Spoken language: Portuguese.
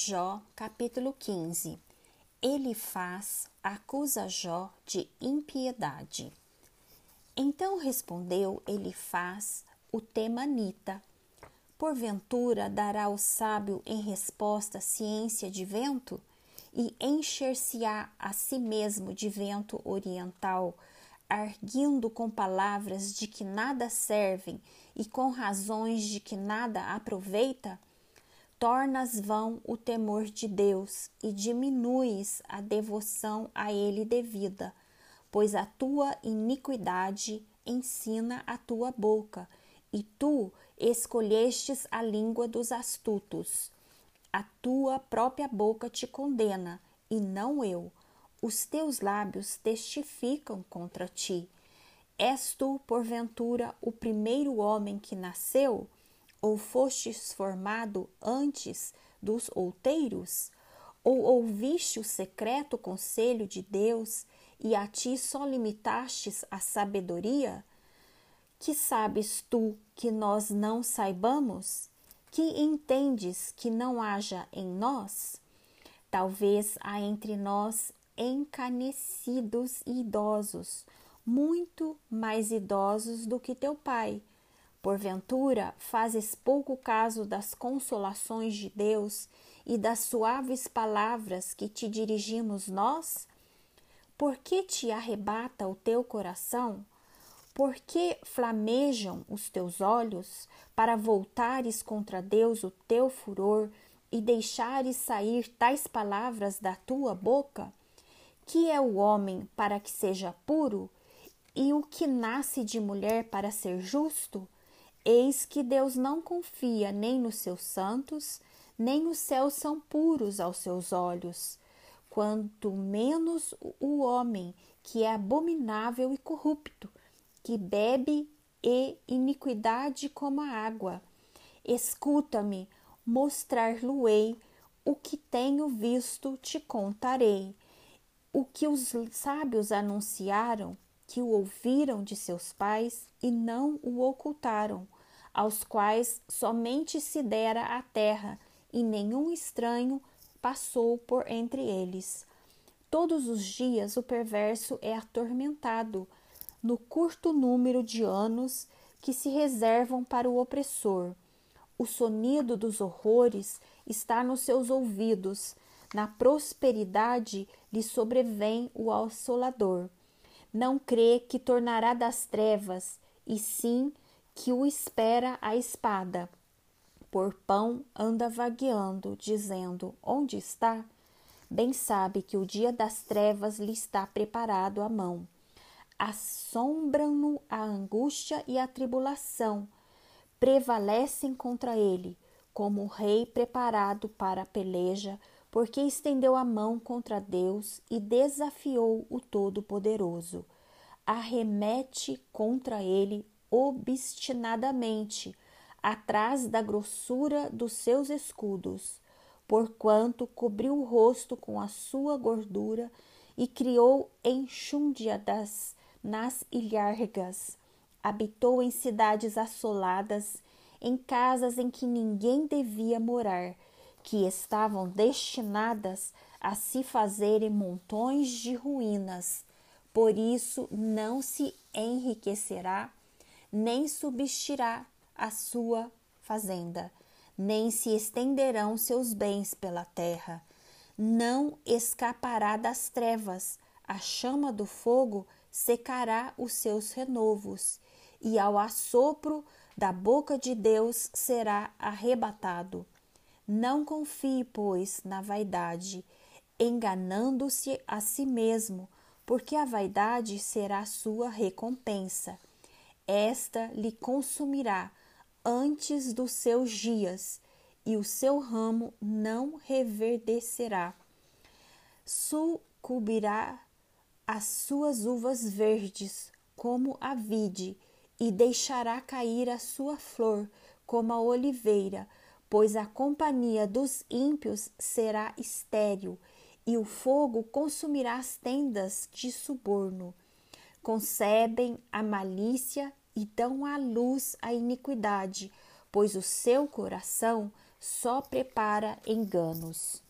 Jó, capítulo 15. Ele faz, acusa Jó de impiedade. Então respondeu ele faz o temanita. Porventura dará o sábio em resposta ciência de vento? E encher-se-á a si mesmo de vento oriental, arguindo com palavras de que nada servem e com razões de que nada aproveita? Tornas vão o temor de Deus e diminuis a devoção a Ele devida, pois a tua iniquidade ensina a tua boca, e tu escolhestes a língua dos astutos. A tua própria boca te condena, e não eu. Os teus lábios testificam contra ti. És tu, porventura, o primeiro homem que nasceu? Ou fostes formado antes dos outeiros? Ou ouviste o secreto conselho de Deus e a ti só limitastes a sabedoria? Que sabes tu que nós não saibamos? Que entendes que não haja em nós? Talvez há entre nós encanecidos e idosos, muito mais idosos do que teu pai Porventura, fazes pouco caso das consolações de Deus e das suaves palavras que te dirigimos nós? Por que te arrebata o teu coração? Por que flamejam os teus olhos para voltares contra Deus o teu furor e deixares sair tais palavras da tua boca? Que é o homem para que seja puro? E o que nasce de mulher para ser justo? Eis que Deus não confia nem nos seus santos, nem os céus são puros aos seus olhos, quanto menos o homem que é abominável e corrupto, que bebe e iniquidade como a água. Escuta-me, mostrar-lo-ei o que tenho visto, te contarei. O que os sábios anunciaram, que o ouviram de seus pais e não o ocultaram, aos quais somente se dera a terra e nenhum estranho passou por entre eles. Todos os dias o perverso é atormentado no curto número de anos que se reservam para o opressor. O sonido dos horrores está nos seus ouvidos, na prosperidade lhe sobrevém o assolador não crê que tornará das trevas, e sim que o espera a espada. Por pão anda vagueando, dizendo: Onde está? Bem sabe que o dia das trevas lhe está preparado à mão. Assombram-no a angústia e a tribulação, prevalecem contra ele, como o rei preparado para a peleja, porque estendeu a mão contra Deus e desafiou o Todo-Poderoso. Arremete contra ele obstinadamente, atrás da grossura dos seus escudos, porquanto cobriu o rosto com a sua gordura e criou enxúndiadas nas ilhargas. Habitou em cidades assoladas, em casas em que ninguém devia morar que estavam destinadas a se fazerem montões de ruínas. Por isso não se enriquecerá, nem subsistirá a sua fazenda, nem se estenderão seus bens pela terra. Não escapará das trevas, a chama do fogo secará os seus renovos, e ao assopro da boca de Deus será arrebatado. Não confie, pois, na vaidade, enganando-se a si mesmo, porque a vaidade será sua recompensa. Esta lhe consumirá antes dos seus dias, e o seu ramo não reverdecerá. Sucumbirá as suas uvas verdes, como a vide, e deixará cair a sua flor, como a oliveira, pois a companhia dos ímpios será estéril, e o fogo consumirá as tendas de suborno. Concebem a malícia e dão à luz a iniquidade, pois o seu coração só prepara enganos.